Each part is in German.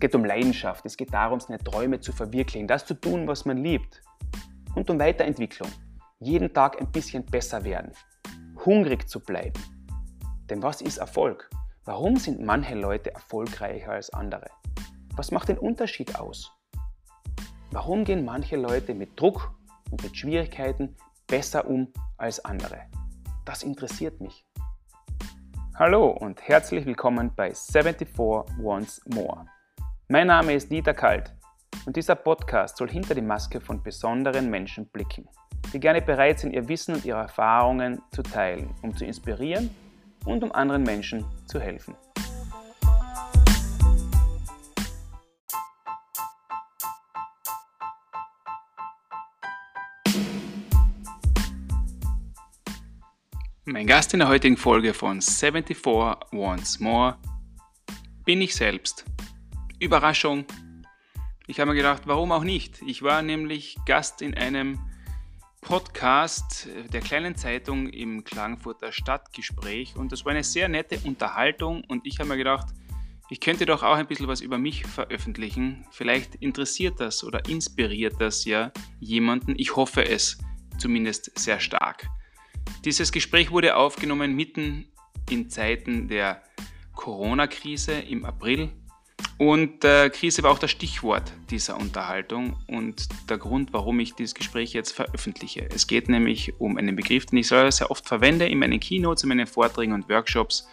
geht um Leidenschaft, es geht darum, seine Träume zu verwirklichen, das zu tun, was man liebt. Und um Weiterentwicklung. Jeden Tag ein bisschen besser werden. Hungrig zu bleiben. Denn was ist Erfolg? Warum sind manche Leute erfolgreicher als andere? Was macht den Unterschied aus? Warum gehen manche Leute mit Druck und mit Schwierigkeiten besser um als andere? Das interessiert mich. Hallo und herzlich willkommen bei 74 Once More. Mein Name ist Dieter Kalt und dieser Podcast soll hinter die Maske von besonderen Menschen blicken, die gerne bereit sind, ihr Wissen und ihre Erfahrungen zu teilen, um zu inspirieren und um anderen Menschen zu helfen. Mein Gast in der heutigen Folge von 74 Once More bin ich selbst. Überraschung. Ich habe mir gedacht, warum auch nicht? Ich war nämlich Gast in einem Podcast der kleinen Zeitung im Klagenfurter Stadtgespräch und das war eine sehr nette Unterhaltung und ich habe mir gedacht, ich könnte doch auch ein bisschen was über mich veröffentlichen. Vielleicht interessiert das oder inspiriert das ja jemanden. Ich hoffe es zumindest sehr stark. Dieses Gespräch wurde aufgenommen mitten in Zeiten der Corona-Krise im April und äh, Krise war auch das Stichwort dieser Unterhaltung und der Grund, warum ich dieses Gespräch jetzt veröffentliche. Es geht nämlich um einen Begriff, den ich sehr oft verwende in meinen Keynotes, in meinen Vorträgen und Workshops,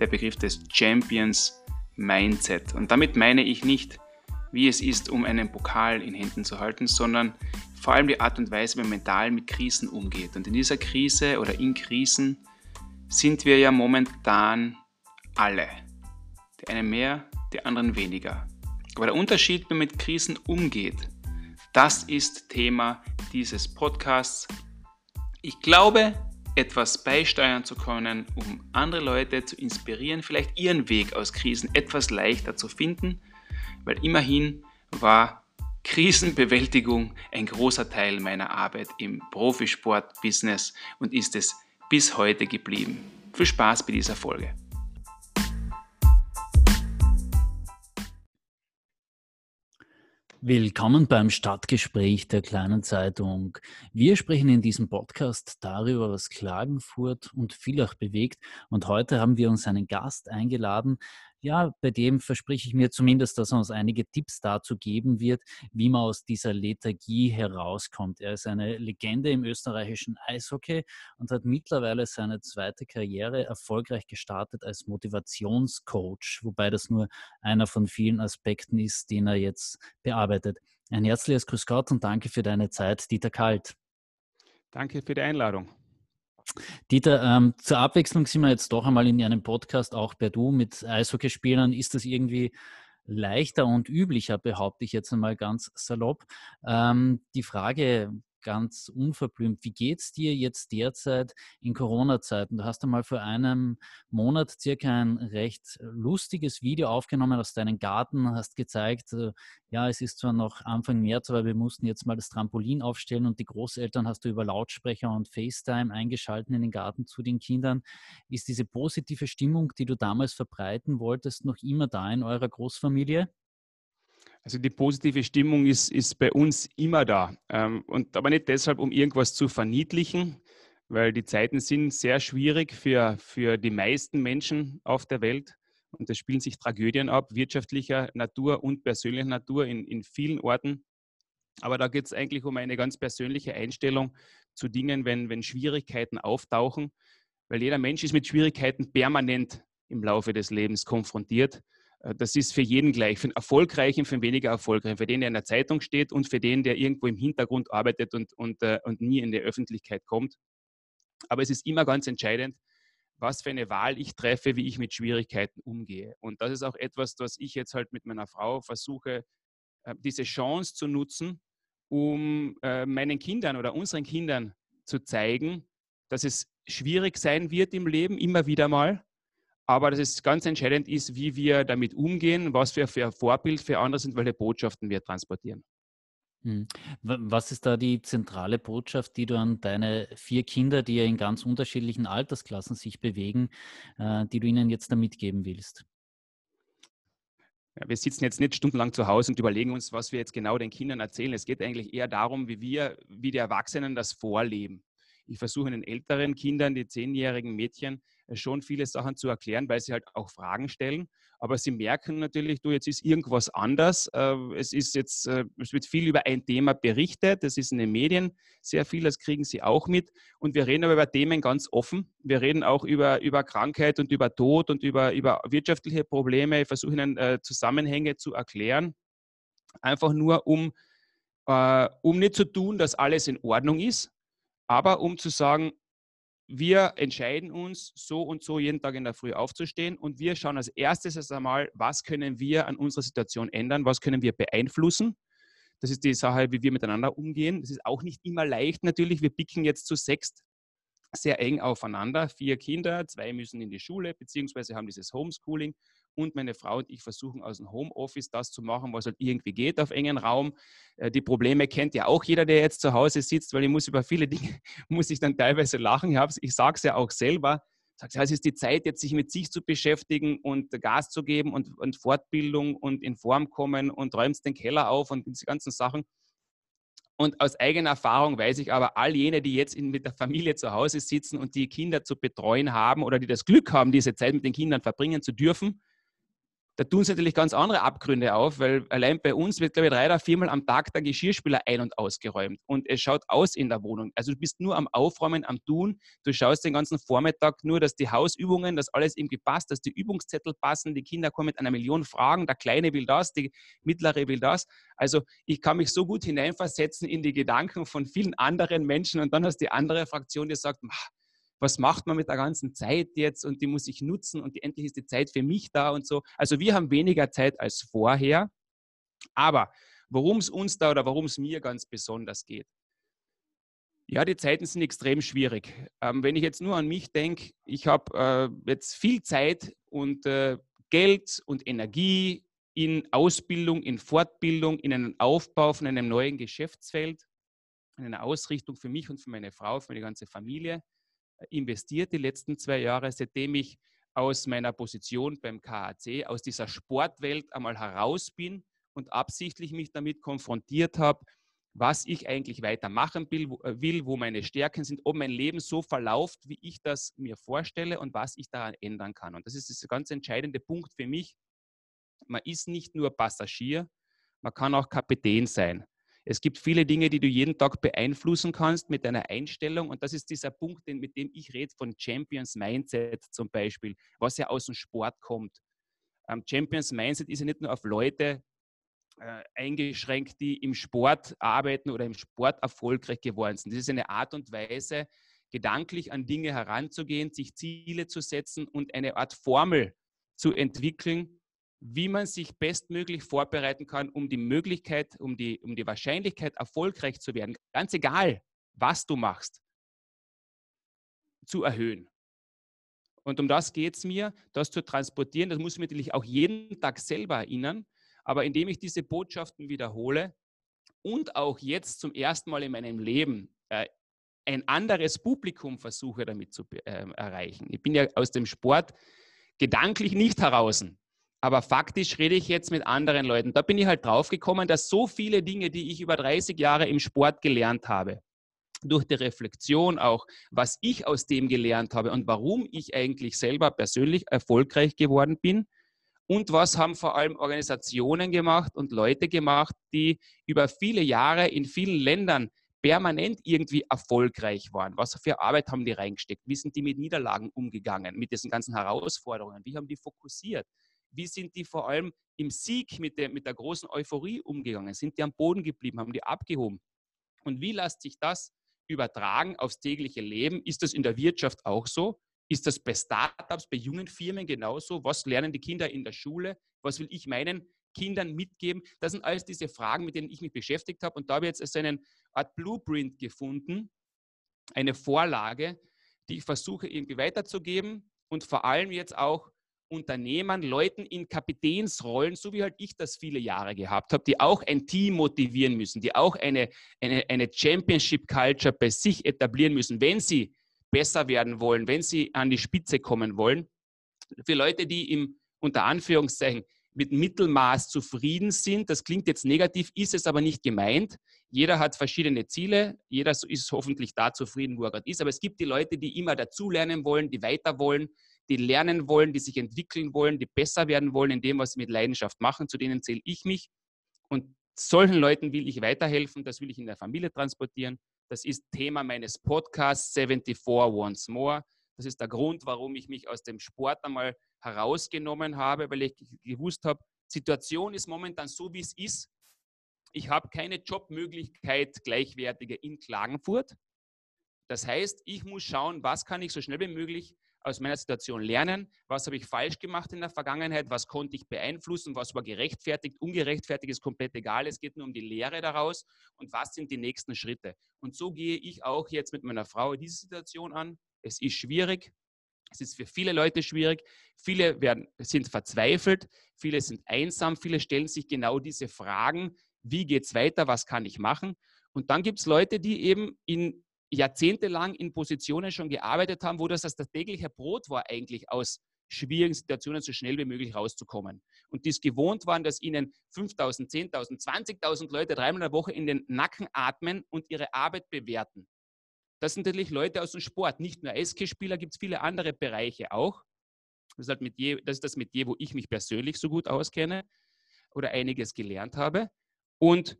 der Begriff des Champions Mindset. Und damit meine ich nicht, wie es ist, um einen Pokal in Händen zu halten, sondern vor allem die Art und Weise, wie man mental mit Krisen umgeht. Und in dieser Krise oder in Krisen sind wir ja momentan alle. Die einen mehr, die anderen weniger. Aber der Unterschied, wie man mit Krisen umgeht, das ist Thema dieses Podcasts. Ich glaube, etwas beisteuern zu können, um andere Leute zu inspirieren, vielleicht ihren Weg aus Krisen etwas leichter zu finden, weil immerhin war Krisenbewältigung ein großer Teil meiner Arbeit im Profisport-Business und ist es bis heute geblieben. Viel Spaß bei dieser Folge. Willkommen beim Stadtgespräch der kleinen Zeitung. Wir sprechen in diesem Podcast darüber, was Klagenfurt und Villach bewegt. Und heute haben wir uns einen Gast eingeladen, ja, bei dem verspreche ich mir zumindest, dass er uns einige Tipps dazu geben wird, wie man aus dieser Lethargie herauskommt. Er ist eine Legende im österreichischen Eishockey und hat mittlerweile seine zweite Karriere erfolgreich gestartet als Motivationscoach, wobei das nur einer von vielen Aspekten ist, den er jetzt bearbeitet. Ein herzliches Grüß Gott und danke für deine Zeit, Dieter Kalt. Danke für die Einladung. Dieter, ähm, zur Abwechslung sind wir jetzt doch einmal in einem Podcast auch bei Du mit Eishockeyspielern. Ist das irgendwie leichter und üblicher, behaupte ich jetzt einmal ganz salopp. Ähm, die Frage, ganz unverblümt. Wie geht es dir jetzt derzeit in Corona-Zeiten? Du hast einmal vor einem Monat circa ein recht lustiges Video aufgenommen aus deinem Garten, hast gezeigt, äh, ja, es ist zwar noch Anfang März, aber wir mussten jetzt mal das Trampolin aufstellen und die Großeltern hast du über Lautsprecher und FaceTime eingeschalten in den Garten zu den Kindern. Ist diese positive Stimmung, die du damals verbreiten wolltest, noch immer da in eurer Großfamilie? Also die positive Stimmung ist, ist bei uns immer da. Ähm, und aber nicht deshalb, um irgendwas zu verniedlichen, weil die Zeiten sind sehr schwierig für, für die meisten Menschen auf der Welt. Und es spielen sich Tragödien ab, wirtschaftlicher Natur und persönlicher Natur in, in vielen Orten. Aber da geht es eigentlich um eine ganz persönliche Einstellung zu Dingen, wenn, wenn Schwierigkeiten auftauchen, weil jeder Mensch ist mit Schwierigkeiten permanent im Laufe des Lebens konfrontiert. Äh, das ist für jeden gleich, für den Erfolgreichen, für den weniger Erfolgreichen, für den, der in der Zeitung steht und für den, der irgendwo im Hintergrund arbeitet und, und, äh, und nie in die Öffentlichkeit kommt. Aber es ist immer ganz entscheidend, was für eine Wahl ich treffe, wie ich mit Schwierigkeiten umgehe. Und das ist auch etwas, was ich jetzt halt mit meiner Frau versuche, äh, diese Chance zu nutzen, um meinen Kindern oder unseren Kindern zu zeigen, dass es schwierig sein wird im Leben, immer wieder mal, aber dass es ganz entscheidend ist, wie wir damit umgehen, was wir für ein Vorbild für andere sind, welche Botschaften wir transportieren. Hm. Was ist da die zentrale Botschaft, die du an deine vier Kinder, die ja in ganz unterschiedlichen Altersklassen sich bewegen, äh, die du ihnen jetzt da mitgeben willst? wir sitzen jetzt nicht stundenlang zu Hause und überlegen uns, was wir jetzt genau den Kindern erzählen. Es geht eigentlich eher darum, wie wir, wie die Erwachsenen das vorleben. Ich versuche den älteren Kindern, die zehnjährigen Mädchen, schon viele Sachen zu erklären, weil sie halt auch Fragen stellen. Aber sie merken natürlich, du, jetzt ist irgendwas anders. Äh, es ist jetzt, äh, es wird viel über ein Thema berichtet. Das ist in den Medien sehr viel, das kriegen sie auch mit. Und wir reden aber über Themen ganz offen. Wir reden auch über, über Krankheit und über Tod und über, über wirtschaftliche Probleme. Ich versuche ihnen Zusammenhänge zu erklären. Einfach nur, um, um nicht zu tun, dass alles in Ordnung ist, aber um zu sagen, wir entscheiden uns, so und so jeden Tag in der Früh aufzustehen und wir schauen als erstes erst einmal, was können wir an unserer Situation ändern, was können wir beeinflussen. Das ist die Sache, wie wir miteinander umgehen. Das ist auch nicht immer leicht natürlich. Wir picken jetzt zu sechst sehr eng aufeinander. Vier Kinder, zwei müssen in die Schule, beziehungsweise haben dieses Homeschooling und meine Frau und ich versuchen aus dem Homeoffice das zu machen, was halt irgendwie geht auf engen Raum. Äh, die Probleme kennt ja auch jeder, der jetzt zu Hause sitzt, weil ich muss über viele Dinge, muss ich dann teilweise lachen. Ich, ich sage es ja auch selber. Sagt, es ist die Zeit, jetzt sich mit sich zu beschäftigen und Gas zu geben und, und Fortbildung und in Form kommen und räumst den Keller auf und diese ganzen Sachen. Und aus eigener Erfahrung weiß ich aber, all jene, die jetzt in, mit der Familie zu Hause sitzen und die Kinder zu betreuen haben oder die das Glück haben, diese Zeit mit den Kindern verbringen zu dürfen, da tun sie natürlich ganz andere Abgründe auf, weil allein bei uns wird, glaube ich, drei oder viermal am Tag der Geschirrspüler ein- und ausgeräumt. Und es schaut aus in der Wohnung. Also du bist nur am Aufräumen, am Tun. Du schaust den ganzen Vormittag nur, dass die Hausübungen, dass alles irgendwie passt, dass die Übungszettel passen. Die Kinder kommen mit einer Million Fragen. Der Kleine will das, die Mittlere will das. Also ich kann mich so gut hineinversetzen in die Gedanken von vielen anderen Menschen. Und dann hast du die andere Fraktion, die sagt, was macht man mit der ganzen Zeit jetzt und die muss ich nutzen und endlich ist die Zeit für mich da und so. Also wir haben weniger Zeit als vorher, aber worum es uns da oder worum es mir ganz besonders geht. Ja, die Zeiten sind extrem schwierig. Ähm, wenn ich jetzt nur an mich denke, ich habe äh, jetzt viel Zeit und äh, Geld und Energie in Ausbildung, in Fortbildung, in einen Aufbau von einem neuen Geschäftsfeld, in eine Ausrichtung für mich und für meine Frau, für meine ganze Familie investiert die letzten zwei Jahre, seitdem ich aus meiner Position beim KAC, aus dieser Sportwelt einmal heraus bin und absichtlich mich damit konfrontiert habe, was ich eigentlich weitermachen will, wo meine Stärken sind, ob mein Leben so verläuft, wie ich das mir vorstelle und was ich daran ändern kann. Und das ist der ganz entscheidende Punkt für mich. Man ist nicht nur Passagier, man kann auch Kapitän sein. Es gibt viele Dinge, die du jeden Tag beeinflussen kannst mit deiner Einstellung. Und das ist dieser Punkt, mit dem ich rede von Champions Mindset zum Beispiel, was ja aus dem Sport kommt. Ähm, Champions Mindset ist ja nicht nur auf Leute äh, eingeschränkt, die im Sport arbeiten oder im Sport erfolgreich geworden sind. Das ist eine Art und Weise, gedanklich an Dinge heranzugehen, sich Ziele zu setzen und eine Art Formel zu entwickeln, wie man sich bestmöglich vorbereiten kann, um die Möglichkeit, um die, um die Wahrscheinlichkeit, erfolgreich zu werden, ganz egal, was du machst, zu erhöhen. Und um das geht es mir, das zu transportieren. Das muss ich mir natürlich auch jeden Tag selber erinnern. Aber indem ich diese Botschaften wiederhole und auch jetzt zum ersten Mal in meinem Leben äh, ein anderes Publikum versuche damit zu äh, erreichen. Ich bin ja aus dem Sport gedanklich nicht heraus. Aber faktisch rede ich jetzt mit anderen Leuten. Da bin ich halt draufgekommen, dass so viele Dinge, die ich über 30 Jahre im Sport gelernt habe, durch die Reflexion auch, was ich aus dem gelernt habe und warum ich eigentlich selber persönlich erfolgreich geworden bin. Und was haben vor allem Organisationen gemacht und Leute gemacht, die über viele Jahre in vielen Ländern permanent irgendwie erfolgreich waren. Was für Arbeit haben die reingesteckt? Wie sind die mit Niederlagen umgegangen, mit diesen ganzen Herausforderungen? Wie haben die fokussiert? Wie sind die vor allem im Sieg mit der, mit der großen Euphorie umgegangen? Sind die am Boden geblieben? Haben die abgehoben? Und wie lässt sich das übertragen aufs tägliche Leben? Ist das in der Wirtschaft auch so? Ist das bei Startups, bei jungen Firmen genauso? Was lernen die Kinder in der Schule? Was will ich meinen Kindern mitgeben? Das sind alles diese Fragen, mit denen ich mich beschäftigt habe. Und da habe ich jetzt so eine Art Blueprint gefunden, eine Vorlage, die ich versuche irgendwie weiterzugeben und vor allem jetzt auch Unternehmern, Leuten in Kapitänsrollen, so wie halt ich das viele Jahre gehabt habe, die auch ein Team motivieren müssen, die auch eine, eine, eine Championship-Culture bei sich etablieren müssen, wenn sie besser werden wollen, wenn sie an die Spitze kommen wollen. Für Leute, die im unter Anführungszeichen mit Mittelmaß zufrieden sind. Das klingt jetzt negativ, ist es aber nicht gemeint. Jeder hat verschiedene Ziele, jeder ist hoffentlich da zufrieden, wo er gerade ist. Aber es gibt die Leute, die immer dazulernen wollen, die weiter wollen, die lernen wollen, die sich entwickeln wollen, die besser werden wollen in dem, was sie mit Leidenschaft machen. Zu denen zähle ich mich. Und solchen Leuten will ich weiterhelfen, das will ich in der Familie transportieren. Das ist Thema meines Podcasts 74 Once More. Das ist der Grund, warum ich mich aus dem Sport einmal herausgenommen habe, weil ich gewusst habe, Situation ist momentan so, wie es ist. Ich habe keine Jobmöglichkeit gleichwertige in Klagenfurt. Das heißt, ich muss schauen, was kann ich so schnell wie möglich aus meiner Situation lernen, was habe ich falsch gemacht in der Vergangenheit, was konnte ich beeinflussen, was war gerechtfertigt, ungerechtfertigt ist komplett egal, es geht nur um die Lehre daraus. Und was sind die nächsten Schritte. Und so gehe ich auch jetzt mit meiner Frau diese Situation an. Es ist schwierig, es ist für viele Leute schwierig. Viele werden, sind verzweifelt, viele sind einsam, viele stellen sich genau diese Fragen, wie geht es weiter, was kann ich machen? Und dann gibt es Leute, die eben in jahrzehntelang in Positionen schon gearbeitet haben, wo das das tägliche Brot war, eigentlich aus schwierigen Situationen so schnell wie möglich rauszukommen. Und die es gewohnt waren, dass ihnen 5.000, 10.000, 20.000 Leute dreimal in der Woche in den Nacken atmen und ihre Arbeit bewerten. Das sind natürlich Leute aus dem Sport, nicht nur Eishockeyspieler, gibt es viele andere Bereiche auch. Das ist, halt mit je, das ist das Metier, wo ich mich persönlich so gut auskenne oder einiges gelernt habe. Und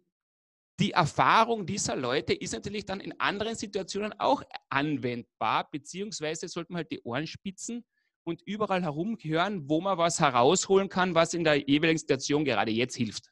die Erfahrung dieser Leute ist natürlich dann in anderen Situationen auch anwendbar, beziehungsweise sollte man halt die Ohren spitzen und überall herumhören, wo man was herausholen kann, was in der jeweiligen Situation gerade jetzt hilft.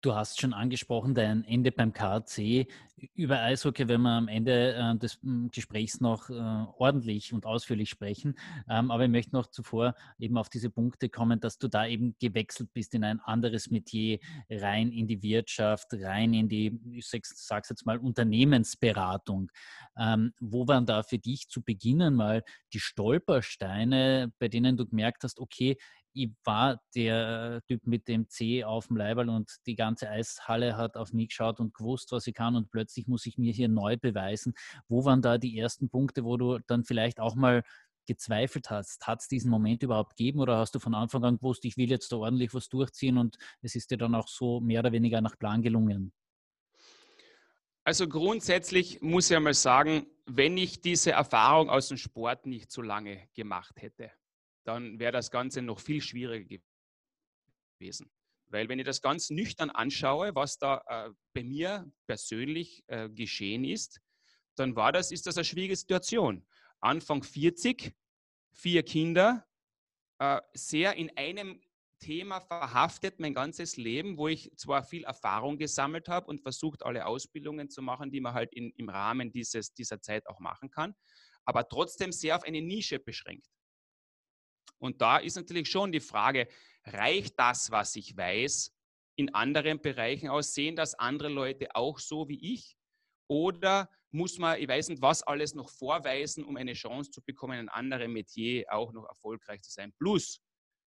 Du hast schon angesprochen, dein Ende beim KC. Über Eishockey werden wir am Ende äh, des hm, Gesprächs noch äh, ordentlich und ausführlich sprechen. Ähm, aber ich möchte noch zuvor eben auf diese Punkte kommen, dass du da eben gewechselt bist in ein anderes Metier, rein in die Wirtschaft, rein in die, ich sag's jetzt mal, Unternehmensberatung. Ähm, wo waren da für dich zu Beginn mal die Stolpersteine, bei denen du gemerkt hast, okay, ich war der Typ mit dem C auf dem Leiberl und die ganze Eishalle hat auf mich geschaut und gewusst, was ich kann und plötzlich muss ich mir hier neu beweisen. Wo waren da die ersten Punkte, wo du dann vielleicht auch mal gezweifelt hast? Hat es diesen Moment überhaupt gegeben oder hast du von Anfang an gewusst, ich will jetzt da ordentlich was durchziehen und es ist dir dann auch so mehr oder weniger nach Plan gelungen? Also grundsätzlich muss ich einmal sagen, wenn ich diese Erfahrung aus dem Sport nicht so lange gemacht hätte, dann wäre das Ganze noch viel schwieriger gewesen. Weil wenn ich das ganz nüchtern anschaue, was da äh, bei mir persönlich äh, geschehen ist, dann war das, ist das eine schwierige Situation. Anfang 40, vier Kinder, äh, sehr in einem Thema verhaftet mein ganzes Leben, wo ich zwar viel Erfahrung gesammelt habe und versucht, alle Ausbildungen zu machen, die man halt in, im Rahmen dieses, dieser Zeit auch machen kann, aber trotzdem sehr auf eine Nische beschränkt. Und da ist natürlich schon die Frage, reicht das, was ich weiß, in anderen Bereichen aus? Sehen das andere Leute auch so wie ich? Oder muss man, ich weiß nicht, was alles noch vorweisen, um eine Chance zu bekommen, in anderem Metier auch noch erfolgreich zu sein? Plus,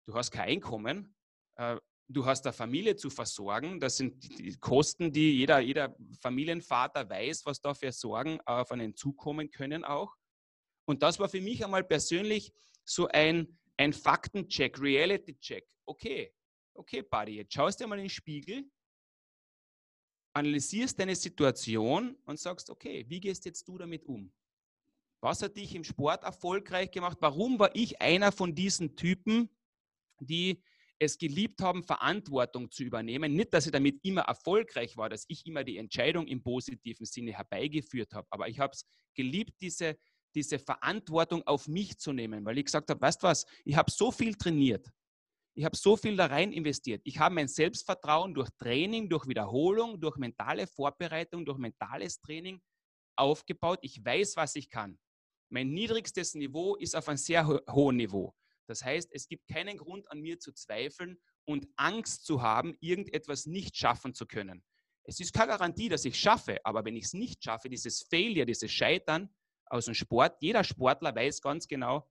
du hast kein Einkommen, äh, du hast eine Familie zu versorgen. Das sind die Kosten, die jeder, jeder Familienvater weiß, was da für Sorgen auf einen zukommen können auch. Und das war für mich einmal persönlich so ein, ein Faktencheck, Reality-Check. Okay, okay, Buddy, jetzt schaust du mal in den Spiegel, analysierst deine Situation und sagst, okay, wie gehst jetzt du damit um? Was hat dich im Sport erfolgreich gemacht? Warum war ich einer von diesen Typen, die es geliebt haben, Verantwortung zu übernehmen? Nicht, dass ich damit immer erfolgreich war, dass ich immer die Entscheidung im positiven Sinne herbeigeführt habe, aber ich habe es geliebt, diese diese Verantwortung auf mich zu nehmen, weil ich gesagt habe, weißt du was, ich habe so viel trainiert, ich habe so viel da rein investiert. Ich habe mein Selbstvertrauen durch Training, durch Wiederholung, durch mentale Vorbereitung, durch mentales Training aufgebaut. Ich weiß, was ich kann. Mein niedrigstes Niveau ist auf einem sehr ho hohen Niveau. Das heißt, es gibt keinen Grund an mir zu zweifeln und Angst zu haben, irgendetwas nicht schaffen zu können. Es ist keine Garantie, dass ich schaffe, aber wenn ich es nicht schaffe, dieses Failure, dieses Scheitern, aus dem Sport. Jeder Sportler weiß ganz genau,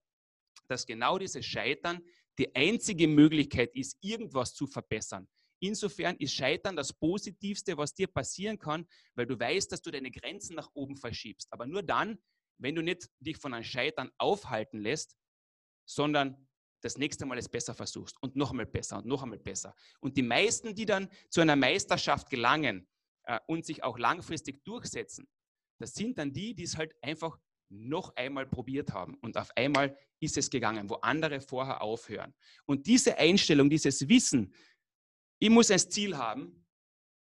dass genau dieses Scheitern die einzige Möglichkeit ist, irgendwas zu verbessern. Insofern ist Scheitern das Positivste, was dir passieren kann, weil du weißt, dass du deine Grenzen nach oben verschiebst. Aber nur dann, wenn du nicht dich von einem Scheitern aufhalten lässt, sondern das nächste Mal es besser versuchst und noch einmal besser und noch einmal besser. Und die meisten, die dann zu einer Meisterschaft gelangen äh, und sich auch langfristig durchsetzen, das sind dann die, die es halt einfach noch einmal probiert haben und auf einmal ist es gegangen, wo andere vorher aufhören. Und diese Einstellung, dieses Wissen, ich muss ein Ziel haben,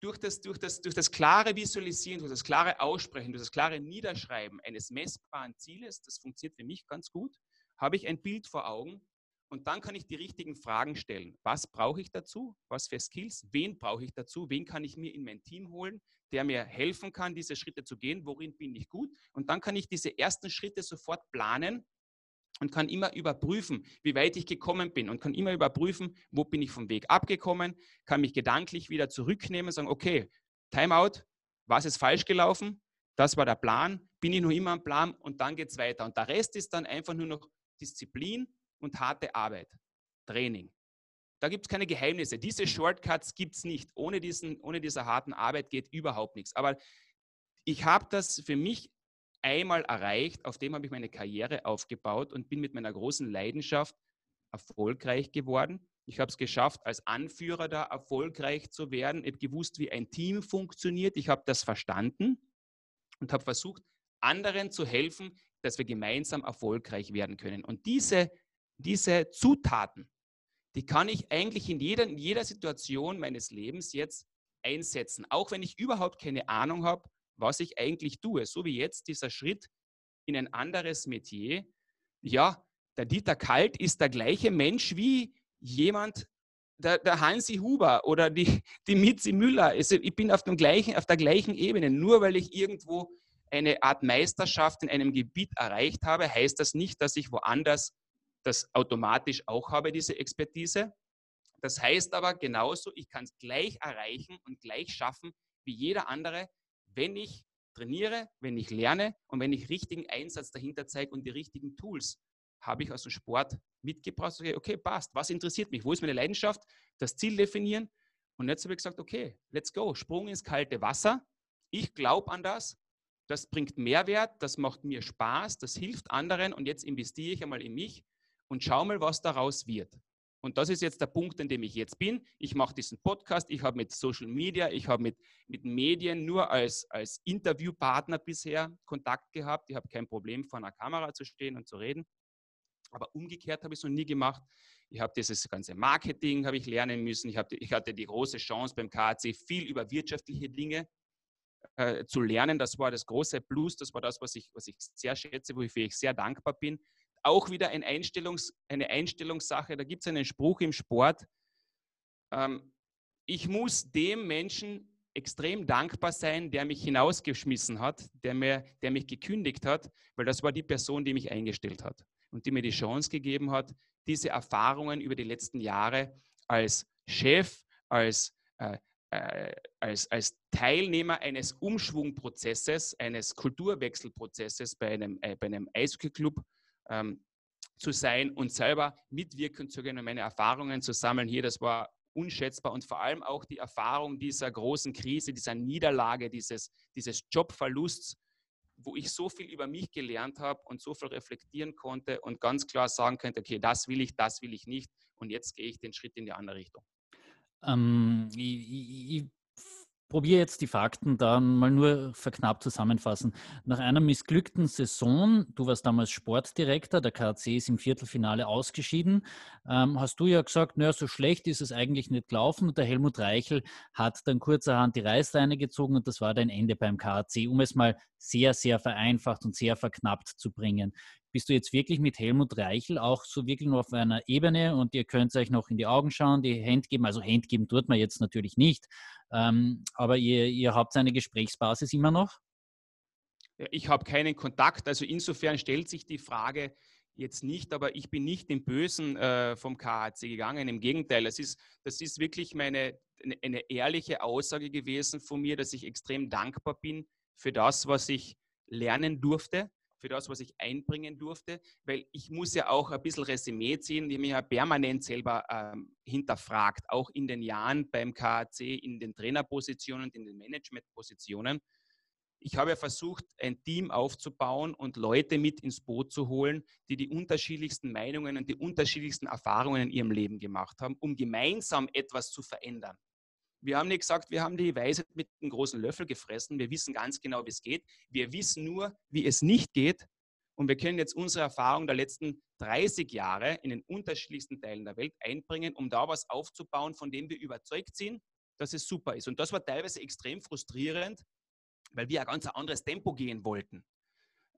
durch das, durch, das, durch das klare Visualisieren, durch das klare Aussprechen, durch das klare Niederschreiben eines messbaren Zieles, das funktioniert für mich ganz gut, habe ich ein Bild vor Augen und dann kann ich die richtigen Fragen stellen. Was brauche ich dazu? Was für Skills? Wen brauche ich dazu? Wen kann ich mir in mein Team holen, der mir helfen kann, diese Schritte zu gehen? Worin bin ich gut? Und dann kann ich diese ersten Schritte sofort planen und kann immer überprüfen, wie weit ich gekommen bin und kann immer überprüfen, wo bin ich vom Weg abgekommen, kann mich gedanklich wieder zurücknehmen und sagen, okay, Timeout, was ist falsch gelaufen? Das war der Plan, bin ich noch immer am Plan und dann geht es weiter. Und der Rest ist dann einfach nur noch Disziplin und harte Arbeit, Training. Da gibt es keine Geheimnisse. Diese Shortcuts gibt es nicht. Ohne, diesen, ohne diese harten Arbeit geht überhaupt nichts. Aber ich habe das für mich einmal erreicht, auf dem habe ich meine Karriere aufgebaut und bin mit meiner großen Leidenschaft erfolgreich geworden. Ich habe es geschafft, als Anführer da erfolgreich zu werden. Ich habe gewusst, wie ein Team funktioniert. Ich habe das verstanden und habe versucht, anderen zu helfen, dass wir gemeinsam erfolgreich werden können. Und diese, diese Zutaten, die kann ich eigentlich in jeder, in jeder Situation meines Lebens jetzt einsetzen. Auch wenn ich überhaupt keine Ahnung habe, was ich eigentlich tue. So wie jetzt dieser Schritt in ein anderes Metier. Ja, der Dieter Kalt ist der gleiche Mensch wie jemand, der, der Hansi Huber oder die, die Mitzi Müller. Also ich bin auf, dem gleichen, auf der gleichen Ebene. Nur weil ich irgendwo eine Art Meisterschaft in einem Gebiet erreicht habe, heißt das nicht, dass ich woanders das automatisch auch habe, diese Expertise. Das heißt aber genauso, ich kann es gleich erreichen und gleich schaffen wie jeder andere, wenn ich trainiere, wenn ich lerne und wenn ich richtigen Einsatz dahinter zeige und die richtigen Tools habe ich aus dem Sport mitgebracht. Okay, okay, passt. Was interessiert mich? Wo ist meine Leidenschaft? Das Ziel definieren. Und jetzt habe ich gesagt, okay, let's go. Sprung ins kalte Wasser. Ich glaube an das. Das bringt Mehrwert. Das macht mir Spaß. Das hilft anderen. Und jetzt investiere ich einmal in mich und schau mal, was daraus wird. Und das ist jetzt der Punkt, an dem ich jetzt bin. Ich mache diesen Podcast, ich habe mit Social Media, ich habe mit, mit Medien nur als, als Interviewpartner bisher Kontakt gehabt. Ich habe kein Problem, vor einer Kamera zu stehen und zu reden. Aber umgekehrt habe ich es noch nie gemacht. Ich habe dieses ganze Marketing habe ich lernen müssen. Ich, habe, ich hatte die große Chance beim KAC viel über wirtschaftliche Dinge äh, zu lernen. Das war das große Plus. Das war das, was ich, was ich sehr schätze, wofür ich sehr dankbar bin auch wieder ein Einstellungs-, eine Einstellungssache. Da gibt es einen Spruch im Sport. Ähm, ich muss dem Menschen extrem dankbar sein, der mich hinausgeschmissen hat, der, mir, der mich gekündigt hat, weil das war die Person, die mich eingestellt hat und die mir die Chance gegeben hat, diese Erfahrungen über die letzten Jahre als Chef, als, äh, äh, als, als Teilnehmer eines Umschwungprozesses, eines Kulturwechselprozesses bei einem, äh, bei einem Eishockey-Club ähm, zu sein und selber mitwirken zu können und meine Erfahrungen zu sammeln. Hier, das war unschätzbar. Und vor allem auch die Erfahrung dieser großen Krise, dieser Niederlage, dieses, dieses Jobverlusts, wo ich so viel über mich gelernt habe und so viel reflektieren konnte und ganz klar sagen könnte, okay, das will ich, das will ich nicht. Und jetzt gehe ich den Schritt in die andere Richtung. Ähm, ich, ich, probiere jetzt die Fakten da mal nur verknappt zusammenfassen. Nach einer missglückten Saison, du warst damals Sportdirektor, der KAC ist im Viertelfinale ausgeschieden, ähm, hast du ja gesagt, naja, so schlecht ist es eigentlich nicht gelaufen und der Helmut Reichel hat dann kurzerhand die Reißleine gezogen und das war dein Ende beim KAC, um es mal sehr, sehr vereinfacht und sehr verknappt zu bringen bist du jetzt wirklich mit Helmut Reichel auch so wirklich nur auf einer Ebene und ihr könnt euch noch in die Augen schauen, die Hand geben. Also Hand geben tut man jetzt natürlich nicht, ähm, aber ihr, ihr habt eine Gesprächsbasis immer noch? Ich habe keinen Kontakt, also insofern stellt sich die Frage jetzt nicht, aber ich bin nicht im Bösen äh, vom KHC gegangen. Im Gegenteil, das ist, das ist wirklich meine, eine, eine ehrliche Aussage gewesen von mir, dass ich extrem dankbar bin für das, was ich lernen durfte für das, was ich einbringen durfte, weil ich muss ja auch ein bisschen Resümee ziehen, die mich ja permanent selber ähm, hinterfragt, auch in den Jahren beim KAC, in den Trainerpositionen, in den Managementpositionen. ich habe versucht, ein Team aufzubauen und Leute mit ins Boot zu holen, die die unterschiedlichsten Meinungen und die unterschiedlichsten Erfahrungen in ihrem Leben gemacht haben, um gemeinsam etwas zu verändern. Wir haben nicht gesagt, wir haben die Weisheit mit einem großen Löffel gefressen. Wir wissen ganz genau, wie es geht. Wir wissen nur, wie es nicht geht. Und wir können jetzt unsere Erfahrung der letzten 30 Jahre in den unterschiedlichsten Teilen der Welt einbringen, um da was aufzubauen, von dem wir überzeugt sind, dass es super ist. Und das war teilweise extrem frustrierend, weil wir ein ganz anderes Tempo gehen wollten.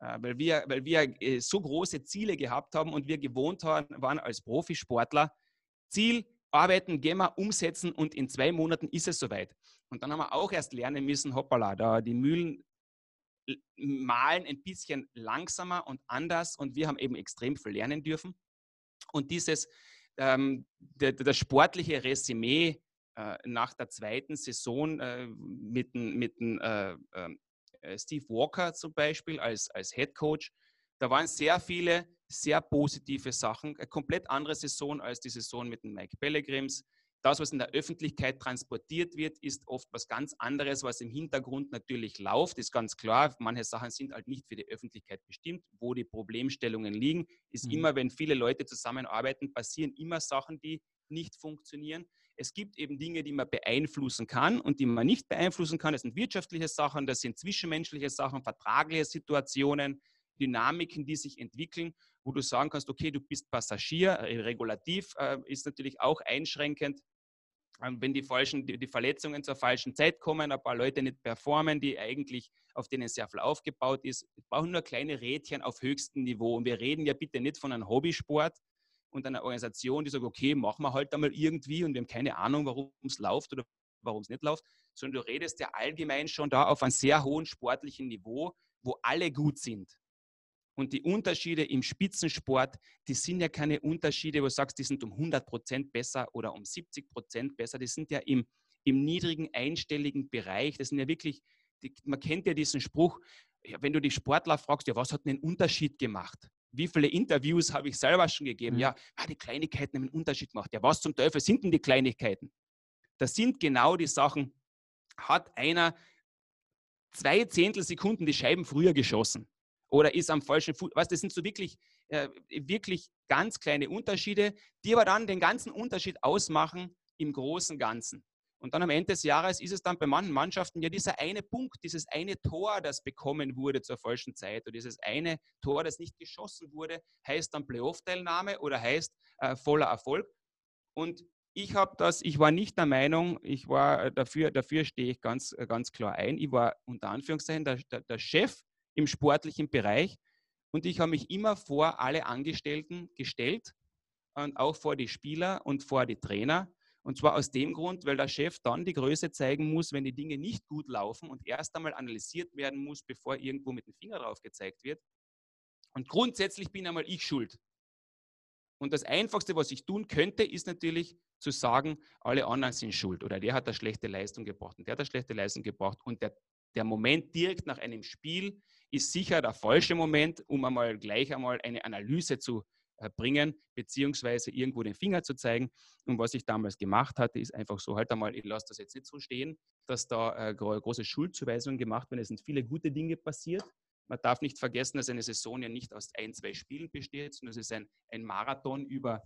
Äh, weil wir, weil wir äh, so große Ziele gehabt haben und wir gewohnt waren als Profisportler, Ziel, arbeiten, gehen wir, umsetzen und in zwei Monaten ist es soweit. Und dann haben wir auch erst lernen müssen, hoppala, da die Mühlen malen ein bisschen langsamer und anders und wir haben eben extrem viel lernen dürfen. Und dieses, ähm, der, das sportliche Resümee äh, nach der zweiten Saison äh, mit, mit äh, ähm, äh, Steve Walker zum Beispiel als, als Head Coach, da waren sehr viele sehr positive Sachen. Eine komplett andere Saison als die Saison mit den Mike Pellegrims. Das, was in der Öffentlichkeit transportiert wird, ist oft was ganz anderes, was im Hintergrund natürlich läuft, ist ganz klar. Manche Sachen sind halt nicht für die Öffentlichkeit bestimmt. Wo die Problemstellungen liegen, ist mhm. immer, wenn viele Leute zusammenarbeiten, passieren immer Sachen, die nicht funktionieren. Es gibt eben Dinge, die man beeinflussen kann und die man nicht beeinflussen kann. Das sind wirtschaftliche Sachen, das sind zwischenmenschliche Sachen, vertragliche Situationen, Dynamiken, die sich entwickeln, wo du sagen kannst, okay, du bist Passagier, äh, regulativ äh, ist natürlich auch einschränkend. Ähm, wenn die, falschen, die, Verletzungen zur falschen Zeit kommen, ein paar Leute nicht performen, die eigentlich, auf denen sehr viel aufgebaut ist, brauchen nur kleine Rädchen auf höchstem Niveau. Und wir reden ja bitte nicht von einem Hobbysport und einer Organisation, die sagt, okay, machen wir halt einmal irgendwie und wir haben keine Ahnung, warum es läuft oder warum es nicht läuft, sondern du redest ja allgemein schon da auf einem sehr hohen sportlichen Niveau, wo alle gut sind. Und die Unterschiede im Spitzensport, die sind ja keine Unterschiede, wo du sagst, die sind um 100 Prozent besser oder um 70 Prozent besser. Die sind ja im, im niedrigen einstelligen Bereich. Das sind ja wirklich, die, man kennt ja diesen Spruch, ja, wenn du die Sportler fragst, ja, was hat einen Unterschied gemacht? Wie viele Interviews habe ich selber schon gegeben? Mhm. Ja, ah, die Kleinigkeiten haben einen Unterschied gemacht. Ja, was zum Teufel sind denn die Kleinigkeiten? Das sind genau die Sachen. Hat einer zwei Zehntelsekunden die Scheiben früher geschossen? Oder ist am falschen Fuß. Was, das sind so wirklich, äh, wirklich ganz kleine Unterschiede, die aber dann den ganzen Unterschied ausmachen im großen Ganzen. Und dann am Ende des Jahres ist es dann bei manchen Mannschaften ja dieser eine Punkt, dieses eine Tor, das bekommen wurde zur falschen Zeit oder dieses eine Tor, das nicht geschossen wurde, heißt dann Playoff-Teilnahme oder heißt äh, voller Erfolg. Und ich habe das, ich war nicht der Meinung, ich war dafür, dafür stehe ich ganz, ganz klar ein. Ich war unter Anführungszeichen der, der, der Chef im sportlichen Bereich. Und ich habe mich immer vor alle Angestellten gestellt und auch vor die Spieler und vor die Trainer. Und zwar aus dem Grund, weil der Chef dann die Größe zeigen muss, wenn die Dinge nicht gut laufen und erst einmal analysiert werden muss, bevor irgendwo mit dem Finger drauf gezeigt wird. Und grundsätzlich bin einmal ich schuld. Und das Einfachste, was ich tun könnte, ist natürlich zu sagen, alle anderen sind schuld oder der hat eine schlechte Leistung gebracht und der hat eine schlechte Leistung gebracht und der, der Moment direkt nach einem Spiel ist sicher der falsche Moment, um einmal gleich einmal eine Analyse zu äh, bringen, beziehungsweise irgendwo den Finger zu zeigen. Und was ich damals gemacht hatte, ist einfach so, halt einmal, ich lasse das jetzt nicht so stehen, dass da äh, große Schuldzuweisungen gemacht werden. Es sind viele gute Dinge passiert. Man darf nicht vergessen, dass eine Saison ja nicht aus ein, zwei Spielen besteht, sondern es ist ein, ein Marathon über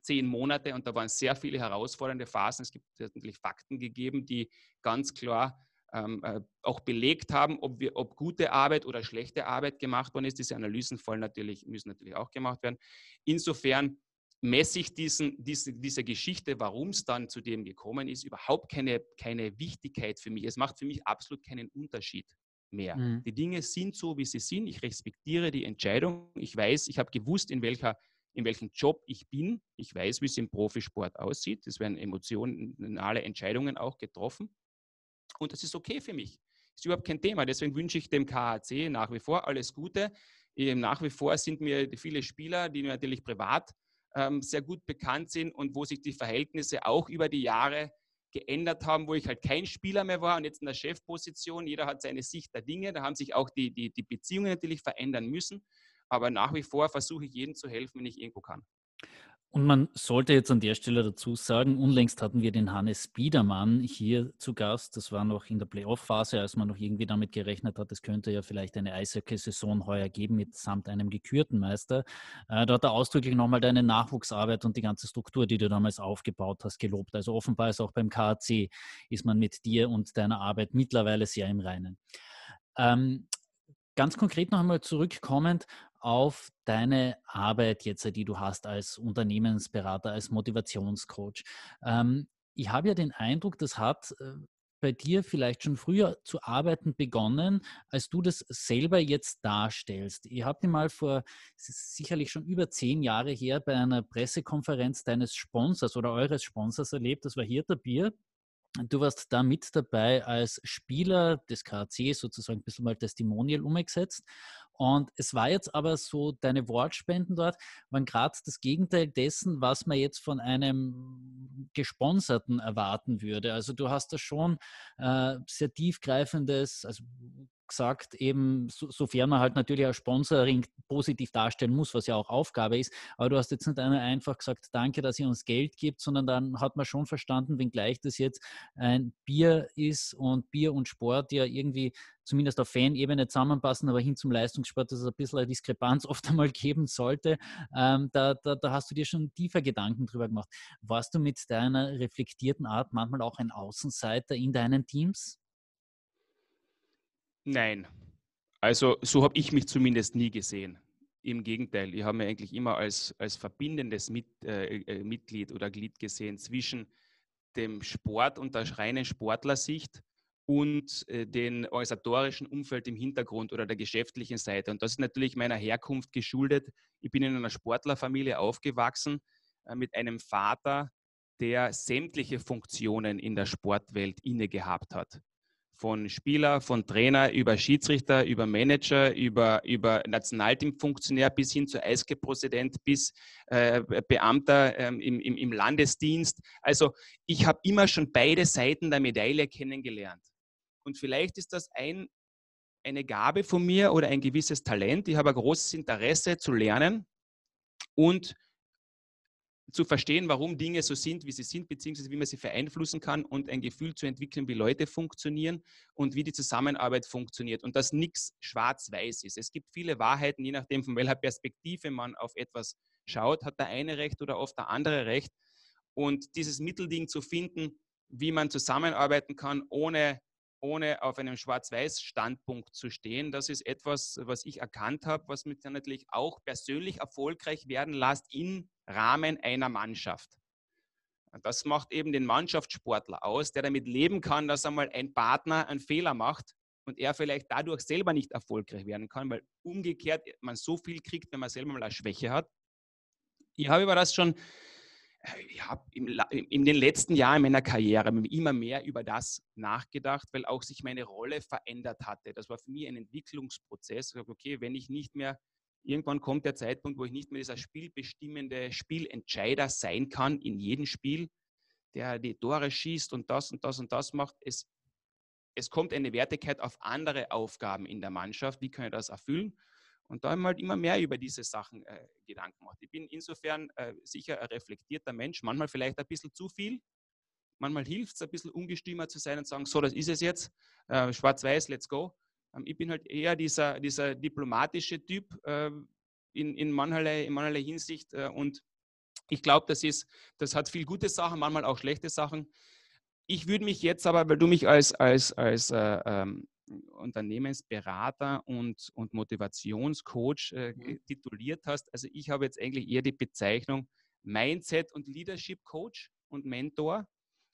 zehn Monate und da waren sehr viele herausfordernde Phasen. Es gibt natürlich Fakten gegeben, die ganz klar ähm, äh, auch belegt haben, ob, wir, ob gute Arbeit oder schlechte Arbeit gemacht worden ist. Diese Analysen voll natürlich, müssen natürlich auch gemacht werden. Insofern messe ich diesen, diese, diese Geschichte, warum es dann zu dem gekommen ist, überhaupt keine, keine Wichtigkeit für mich. Es macht für mich absolut keinen Unterschied mehr. Mhm. Die Dinge sind so, wie sie sind. Ich respektiere die Entscheidung. Ich weiß, ich habe gewusst, in welcher in welchem Job ich bin. Ich weiß, wie es im Profisport aussieht. Es werden emotionale Entscheidungen auch getroffen. Und das ist okay für mich. Ist überhaupt kein Thema. Deswegen wünsche ich dem KHC nach wie vor alles Gute. Nach wie vor sind mir viele Spieler, die natürlich privat ähm, sehr gut bekannt sind und wo sich die Verhältnisse auch über die Jahre geändert haben, wo ich halt kein Spieler mehr war und jetzt in der Chefposition. Jeder hat seine Sicht der Dinge. Da haben sich auch die, die, die Beziehungen natürlich verändern müssen. Aber nach wie vor versuche ich jedem zu helfen, wenn ich irgendwo kann. Und man sollte jetzt an der Stelle dazu sagen, unlängst hatten wir den Hannes Biedermann hier zu Gast. Das war noch in der Playoff-Phase, als man noch irgendwie damit gerechnet hat, es könnte ja vielleicht eine Eishockey-Saison heuer geben mit samt einem gekürten Meister. Äh, da hat er ausdrücklich nochmal deine Nachwuchsarbeit und die ganze Struktur, die du damals aufgebaut hast, gelobt. Also offenbar ist auch beim KAC ist man mit dir und deiner Arbeit mittlerweile sehr im Reinen. Ähm, ganz konkret noch einmal zurückkommend auf deine Arbeit jetzt, die du hast als Unternehmensberater, als Motivationscoach. Ähm, ich habe ja den Eindruck, das hat äh, bei dir vielleicht schon früher zu arbeiten begonnen, als du das selber jetzt darstellst. Ich habe dich mal vor, sicherlich schon über zehn Jahre her, bei einer Pressekonferenz deines Sponsors oder eures Sponsors erlebt. Das war Hirter Bier. Du warst da mit dabei als Spieler des KAC, sozusagen ein bisschen mal Testimonial umgesetzt. Und es war jetzt aber so, deine Wortspenden dort waren gerade das Gegenteil dessen, was man jetzt von einem Gesponserten erwarten würde. Also du hast da schon äh, sehr tiefgreifendes, also gesagt, eben so, sofern man halt natürlich als Sponsoring positiv darstellen muss, was ja auch Aufgabe ist. Aber du hast jetzt nicht einfach gesagt, danke, dass ihr uns Geld gibt, sondern dann hat man schon verstanden, wenngleich das jetzt ein Bier ist und Bier und Sport ja irgendwie zumindest auf Fan-Ebene zusammenpassen, aber hin zum Leistungssport, dass es ein bisschen eine Diskrepanz oft einmal geben sollte. Ähm, da, da, da hast du dir schon tiefer Gedanken drüber gemacht. Warst du mit deiner reflektierten Art manchmal auch ein Außenseiter in deinen Teams? Nein. Also so habe ich mich zumindest nie gesehen. Im Gegenteil, ich habe mich eigentlich immer als, als verbindendes Mit, äh, äh, Mitglied oder Glied gesehen zwischen dem Sport und der reinen Sportlersicht und äh, den organisatorischen Umfeld im Hintergrund oder der geschäftlichen Seite. Und das ist natürlich meiner Herkunft geschuldet. Ich bin in einer Sportlerfamilie aufgewachsen äh, mit einem Vater, der sämtliche Funktionen in der Sportwelt inne gehabt hat von Spieler, von Trainer über Schiedsrichter, über Manager, über, über Nationalteamfunktionär bis hin zu Eiskepräsident, bis äh, Beamter ähm, im, im, im Landesdienst. Also ich habe immer schon beide Seiten der Medaille kennengelernt. Und vielleicht ist das ein, eine Gabe von mir oder ein gewisses Talent. Ich habe ein großes Interesse zu lernen und zu verstehen, warum Dinge so sind, wie sie sind, beziehungsweise wie man sie beeinflussen kann und ein Gefühl zu entwickeln, wie Leute funktionieren und wie die Zusammenarbeit funktioniert und dass nichts schwarz-weiß ist. Es gibt viele Wahrheiten, je nachdem, von welcher Perspektive man auf etwas schaut, hat der eine recht oder oft der andere recht. Und dieses Mittelding zu finden, wie man zusammenarbeiten kann, ohne ohne auf einem Schwarz-Weiß-Standpunkt zu stehen. Das ist etwas, was ich erkannt habe, was mich dann natürlich auch persönlich erfolgreich werden lässt im Rahmen einer Mannschaft. Das macht eben den Mannschaftssportler aus, der damit leben kann, dass einmal ein Partner einen Fehler macht und er vielleicht dadurch selber nicht erfolgreich werden kann, weil umgekehrt man so viel kriegt, wenn man selber mal eine Schwäche hat. Ich habe über das schon ich habe in den letzten Jahren meiner Karriere immer mehr über das nachgedacht, weil auch sich meine Rolle verändert hatte. Das war für mich ein Entwicklungsprozess. Okay, wenn ich nicht mehr, irgendwann kommt der Zeitpunkt, wo ich nicht mehr dieser spielbestimmende Spielentscheider sein kann in jedem Spiel, der die Tore schießt und das und das und das macht. Es, es kommt eine Wertigkeit auf andere Aufgaben in der Mannschaft. Wie kann ich das erfüllen? Und da haben wir halt immer mehr über diese Sachen äh, Gedanken gemacht. Ich bin insofern äh, sicher ein reflektierter Mensch, manchmal vielleicht ein bisschen zu viel. Manchmal hilft es, ein bisschen ungestümer zu sein und sagen, so, das ist es jetzt, äh, schwarz-weiß, let's go. Ähm, ich bin halt eher dieser, dieser diplomatische Typ äh, in, in, mancherlei, in mancherlei Hinsicht äh, und ich glaube, das, das hat viel gute Sachen, manchmal auch schlechte Sachen. Ich würde mich jetzt aber, weil du mich als, als, als äh, ähm, Unternehmensberater und, und Motivationscoach äh, mhm. tituliert hast. Also ich habe jetzt eigentlich eher die Bezeichnung Mindset und Leadership Coach und Mentor,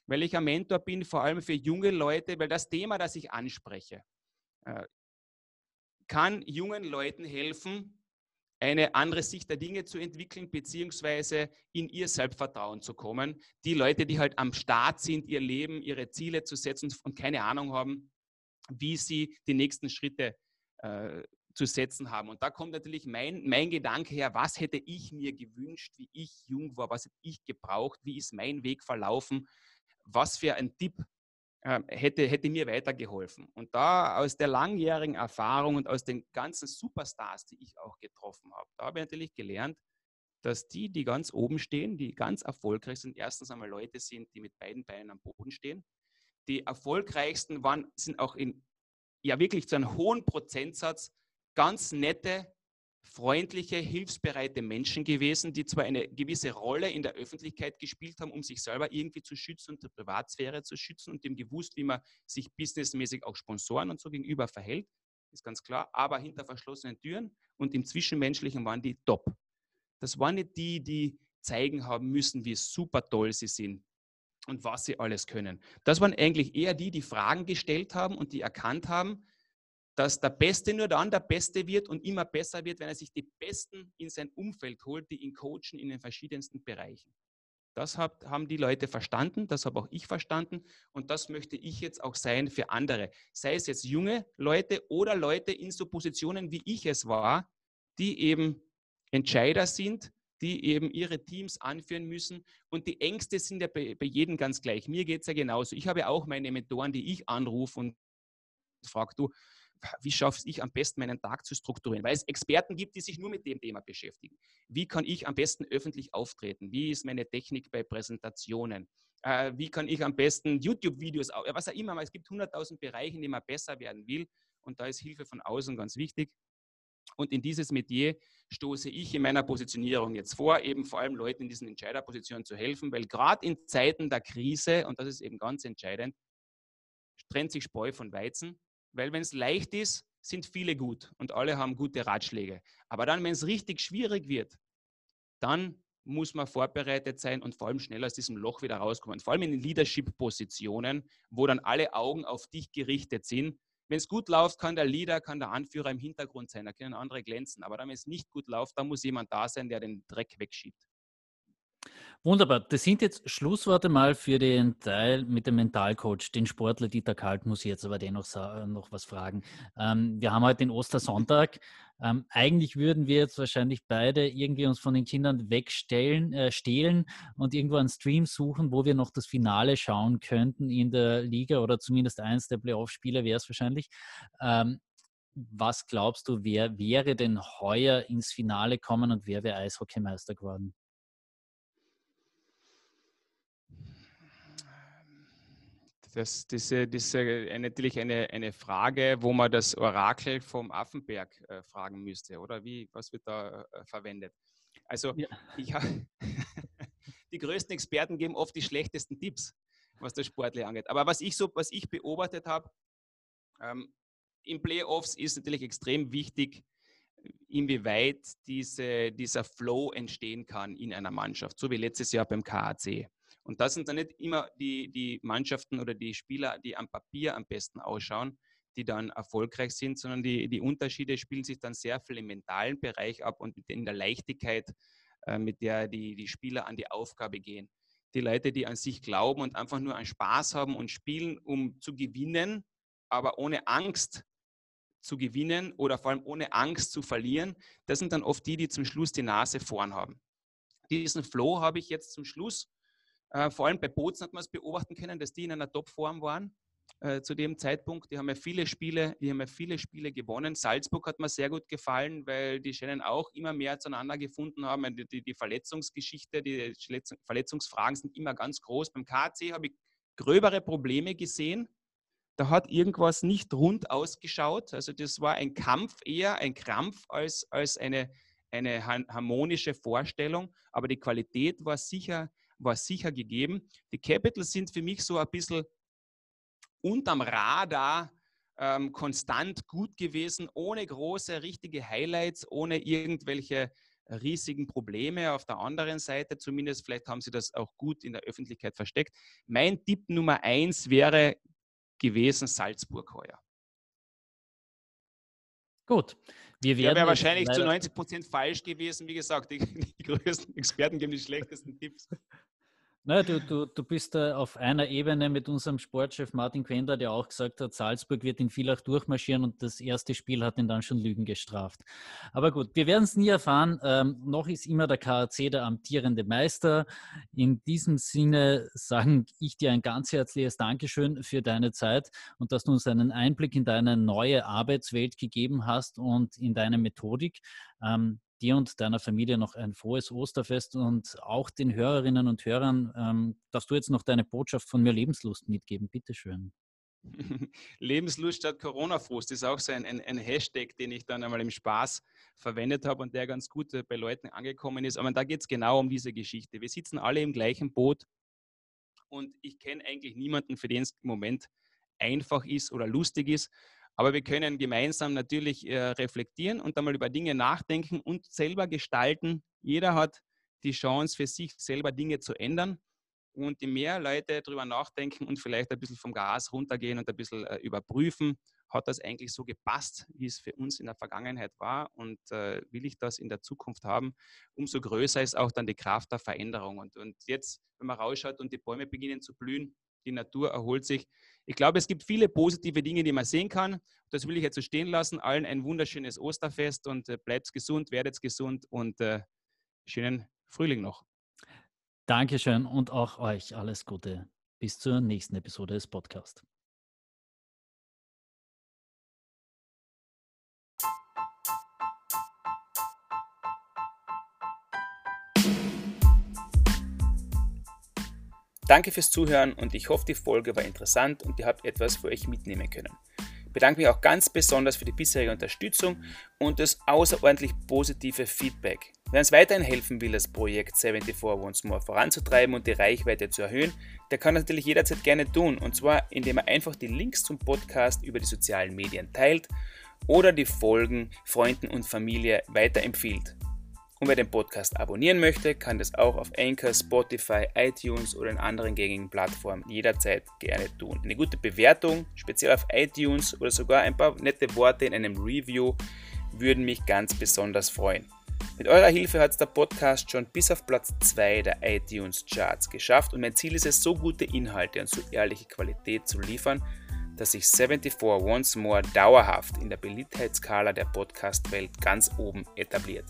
weil ich ein Mentor bin, vor allem für junge Leute, weil das Thema, das ich anspreche, äh, kann jungen Leuten helfen, eine andere Sicht der Dinge zu entwickeln, beziehungsweise in ihr Selbstvertrauen zu kommen. Die Leute, die halt am Start sind, ihr Leben, ihre Ziele zu setzen und keine Ahnung haben, wie sie die nächsten Schritte äh, zu setzen haben. Und da kommt natürlich mein, mein Gedanke her, was hätte ich mir gewünscht, wie ich jung war, was hätte ich gebraucht, wie ist mein Weg verlaufen, was für ein Tipp äh, hätte, hätte mir weitergeholfen. Und da aus der langjährigen Erfahrung und aus den ganzen Superstars, die ich auch getroffen habe, da habe ich natürlich gelernt, dass die, die ganz oben stehen, die ganz erfolgreich sind, erstens einmal Leute sind, die mit beiden Beinen am Boden stehen. Die erfolgreichsten waren, sind auch in, ja wirklich zu einem hohen Prozentsatz ganz nette, freundliche, hilfsbereite Menschen gewesen, die zwar eine gewisse Rolle in der Öffentlichkeit gespielt haben, um sich selber irgendwie zu schützen und die Privatsphäre zu schützen und dem gewusst, wie man sich businessmäßig auch Sponsoren und so gegenüber verhält, ist ganz klar, aber hinter verschlossenen Türen und im Zwischenmenschlichen waren die top. Das waren nicht die, die zeigen haben müssen, wie super toll sie sind und was sie alles können. Das waren eigentlich eher die, die Fragen gestellt haben und die erkannt haben, dass der Beste nur dann der Beste wird und immer besser wird, wenn er sich die Besten in sein Umfeld holt, die ihn coachen in den verschiedensten Bereichen. Das haben die Leute verstanden, das habe auch ich verstanden und das möchte ich jetzt auch sein für andere. Sei es jetzt junge Leute oder Leute in so Positionen, wie ich es war, die eben Entscheider sind, die eben ihre Teams anführen müssen. Und die Ängste sind ja bei, bei jedem ganz gleich. Mir geht es ja genauso. Ich habe auch meine Mentoren, die ich anrufe und frage, du, wie schaffe ich am besten, meinen Tag zu strukturieren? Weil es Experten gibt, die sich nur mit dem Thema beschäftigen. Wie kann ich am besten öffentlich auftreten? Wie ist meine Technik bei Präsentationen? Äh, wie kann ich am besten YouTube-Videos, was auch immer, es gibt 100.000 Bereiche, in denen man besser werden will. Und da ist Hilfe von außen ganz wichtig. Und in dieses Metier stoße ich in meiner Positionierung jetzt vor, eben vor allem Leuten in diesen Entscheiderpositionen zu helfen, weil gerade in Zeiten der Krise, und das ist eben ganz entscheidend, trennt sich Spreu von Weizen. Weil wenn es leicht ist, sind viele gut und alle haben gute Ratschläge. Aber dann, wenn es richtig schwierig wird, dann muss man vorbereitet sein und vor allem schnell aus diesem Loch wieder rauskommen. Vor allem in Leadership-Positionen, wo dann alle Augen auf dich gerichtet sind. Wenn es gut läuft, kann der Leader, kann der Anführer im Hintergrund sein, da können andere glänzen. Aber wenn es nicht gut läuft, dann muss jemand da sein, der den Dreck wegschiebt. Wunderbar. Das sind jetzt Schlussworte mal für den Teil mit dem Mentalcoach. Den Sportler Dieter Kalt muss ich jetzt aber dennoch noch was fragen. Ähm, wir haben heute den Ostersonntag. Ähm, eigentlich würden wir jetzt wahrscheinlich beide irgendwie uns von den Kindern wegstellen, äh, stehlen und irgendwo einen Stream suchen, wo wir noch das Finale schauen könnten in der Liga oder zumindest eins der Playoff-Spiele wäre es wahrscheinlich. Ähm, was glaubst du, wer wäre denn heuer ins Finale kommen und wer wäre Eishockeymeister geworden? Das, diese, diese äh, natürlich eine, eine Frage, wo man das Orakel vom Affenberg äh, fragen müsste, oder wie, was wird da äh, verwendet? Also ja. ich die größten Experten geben oft die schlechtesten Tipps, was das Sportler angeht. Aber was ich so, was ich beobachtet habe, ähm, in Playoffs ist natürlich extrem wichtig, inwieweit diese, dieser Flow entstehen kann in einer Mannschaft, so wie letztes Jahr beim KAC. Und das sind dann nicht immer die, die Mannschaften oder die Spieler, die am Papier am besten ausschauen, die dann erfolgreich sind, sondern die, die Unterschiede spielen sich dann sehr viel im mentalen Bereich ab und in der Leichtigkeit, äh, mit der die, die Spieler an die Aufgabe gehen. Die Leute, die an sich glauben und einfach nur an Spaß haben und spielen, um zu gewinnen, aber ohne Angst zu gewinnen oder vor allem ohne Angst zu verlieren, das sind dann oft die, die zum Schluss die Nase vorn haben. Diesen Flow habe ich jetzt zum Schluss äh, vor allem bei Bozen hat man es beobachten können, dass die in einer Topform waren äh, zu dem Zeitpunkt. Die haben ja viele Spiele, die haben ja viele Spiele gewonnen. Salzburg hat mir sehr gut gefallen, weil die scheinen auch immer mehr zueinander gefunden haben. Die, die, die Verletzungsgeschichte, die Verletzungsfragen sind immer ganz groß. Beim KC habe ich gröbere Probleme gesehen. Da hat irgendwas nicht rund ausgeschaut. Also das war ein Kampf, eher ein Krampf als, als eine, eine harmonische Vorstellung. Aber die Qualität war sicher war sicher gegeben. Die Capitals sind für mich so ein bisschen unterm Radar ähm, konstant gut gewesen, ohne große, richtige Highlights, ohne irgendwelche riesigen Probleme. Auf der anderen Seite zumindest, vielleicht haben sie das auch gut in der Öffentlichkeit versteckt. Mein Tipp Nummer eins wäre gewesen Salzburg heuer. Gut. Wir wäre wahrscheinlich zu 90 Prozent falsch gewesen. Wie gesagt, die, die größten Experten geben die schlechtesten Tipps. Naja, du, du, du bist da auf einer Ebene mit unserem Sportchef Martin Quender, der auch gesagt hat, Salzburg wird in Villach durchmarschieren und das erste Spiel hat ihn dann schon Lügen gestraft. Aber gut, wir werden es nie erfahren. Ähm, noch ist immer der KAC der amtierende Meister. In diesem Sinne sagen ich dir ein ganz herzliches Dankeschön für deine Zeit und dass du uns einen Einblick in deine neue Arbeitswelt gegeben hast und in deine Methodik. Ähm, dir und deiner Familie noch ein frohes Osterfest und auch den Hörerinnen und Hörern, ähm, dass du jetzt noch deine Botschaft von mir Lebenslust mitgeben. Bitteschön. Lebenslust statt Corona-Frust ist auch so ein, ein, ein, Hashtag, den ich dann einmal im Spaß verwendet habe und der ganz gut äh, bei Leuten angekommen ist. Aber da geht es genau um diese Geschichte. Wir sitzen alle im gleichen Boot und ich kenne eigentlich niemanden, für den es im Moment einfach ist oder lustig ist. Aber wir können gemeinsam natürlich äh, reflektieren und einmal über Dinge nachdenken und selber gestalten. Jeder hat die Chance für sich selber Dinge zu ändern. Und je mehr Leute darüber nachdenken und vielleicht ein bisschen vom Gas runtergehen und ein bisschen äh, überprüfen, hat das eigentlich so gepasst, wie es für uns in der Vergangenheit war und äh, will ich das in der Zukunft haben, umso größer ist auch dann die Kraft der Veränderung. Und, und jetzt, wenn man rausschaut und die Bäume beginnen zu blühen, die Natur erholt sich. Ich glaube, es gibt viele positive Dinge, die man sehen kann. Das will ich jetzt so stehen lassen. Allen ein wunderschönes Osterfest und äh, bleibt gesund, werdet gesund und äh, schönen Frühling noch. Dankeschön und auch euch alles Gute. Bis zur nächsten Episode des Podcasts. Danke fürs Zuhören und ich hoffe, die Folge war interessant und ihr habt etwas für euch mitnehmen können. Ich bedanke mich auch ganz besonders für die bisherige Unterstützung und das außerordentlich positive Feedback. Wer uns weiterhin helfen will, das Projekt 74 Once More voranzutreiben und die Reichweite zu erhöhen, der kann das natürlich jederzeit gerne tun. Und zwar, indem er einfach die Links zum Podcast über die sozialen Medien teilt oder die Folgen Freunden und Familie weiterempfiehlt. Und wer den Podcast abonnieren möchte, kann das auch auf Anchor, Spotify, iTunes oder in anderen gängigen Plattformen jederzeit gerne tun. Eine gute Bewertung, speziell auf iTunes oder sogar ein paar nette Worte in einem Review würden mich ganz besonders freuen. Mit eurer Hilfe hat es der Podcast schon bis auf Platz 2 der iTunes Charts geschafft und mein Ziel ist es, so gute Inhalte und so ehrliche Qualität zu liefern, dass sich 74 Once More dauerhaft in der Beliebtheitsskala der Podcast-Welt ganz oben etabliert.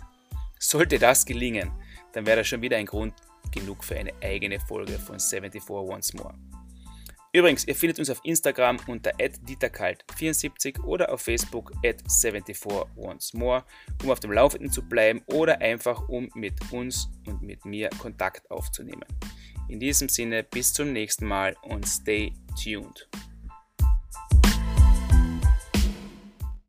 Sollte das gelingen, dann wäre das schon wieder ein Grund genug für eine eigene Folge von 74 Once More. Übrigens, ihr findet uns auf Instagram unter dieterkalt74 oder auf Facebook at 74 Once um auf dem Laufenden zu bleiben oder einfach um mit uns und mit mir Kontakt aufzunehmen. In diesem Sinne, bis zum nächsten Mal und stay tuned.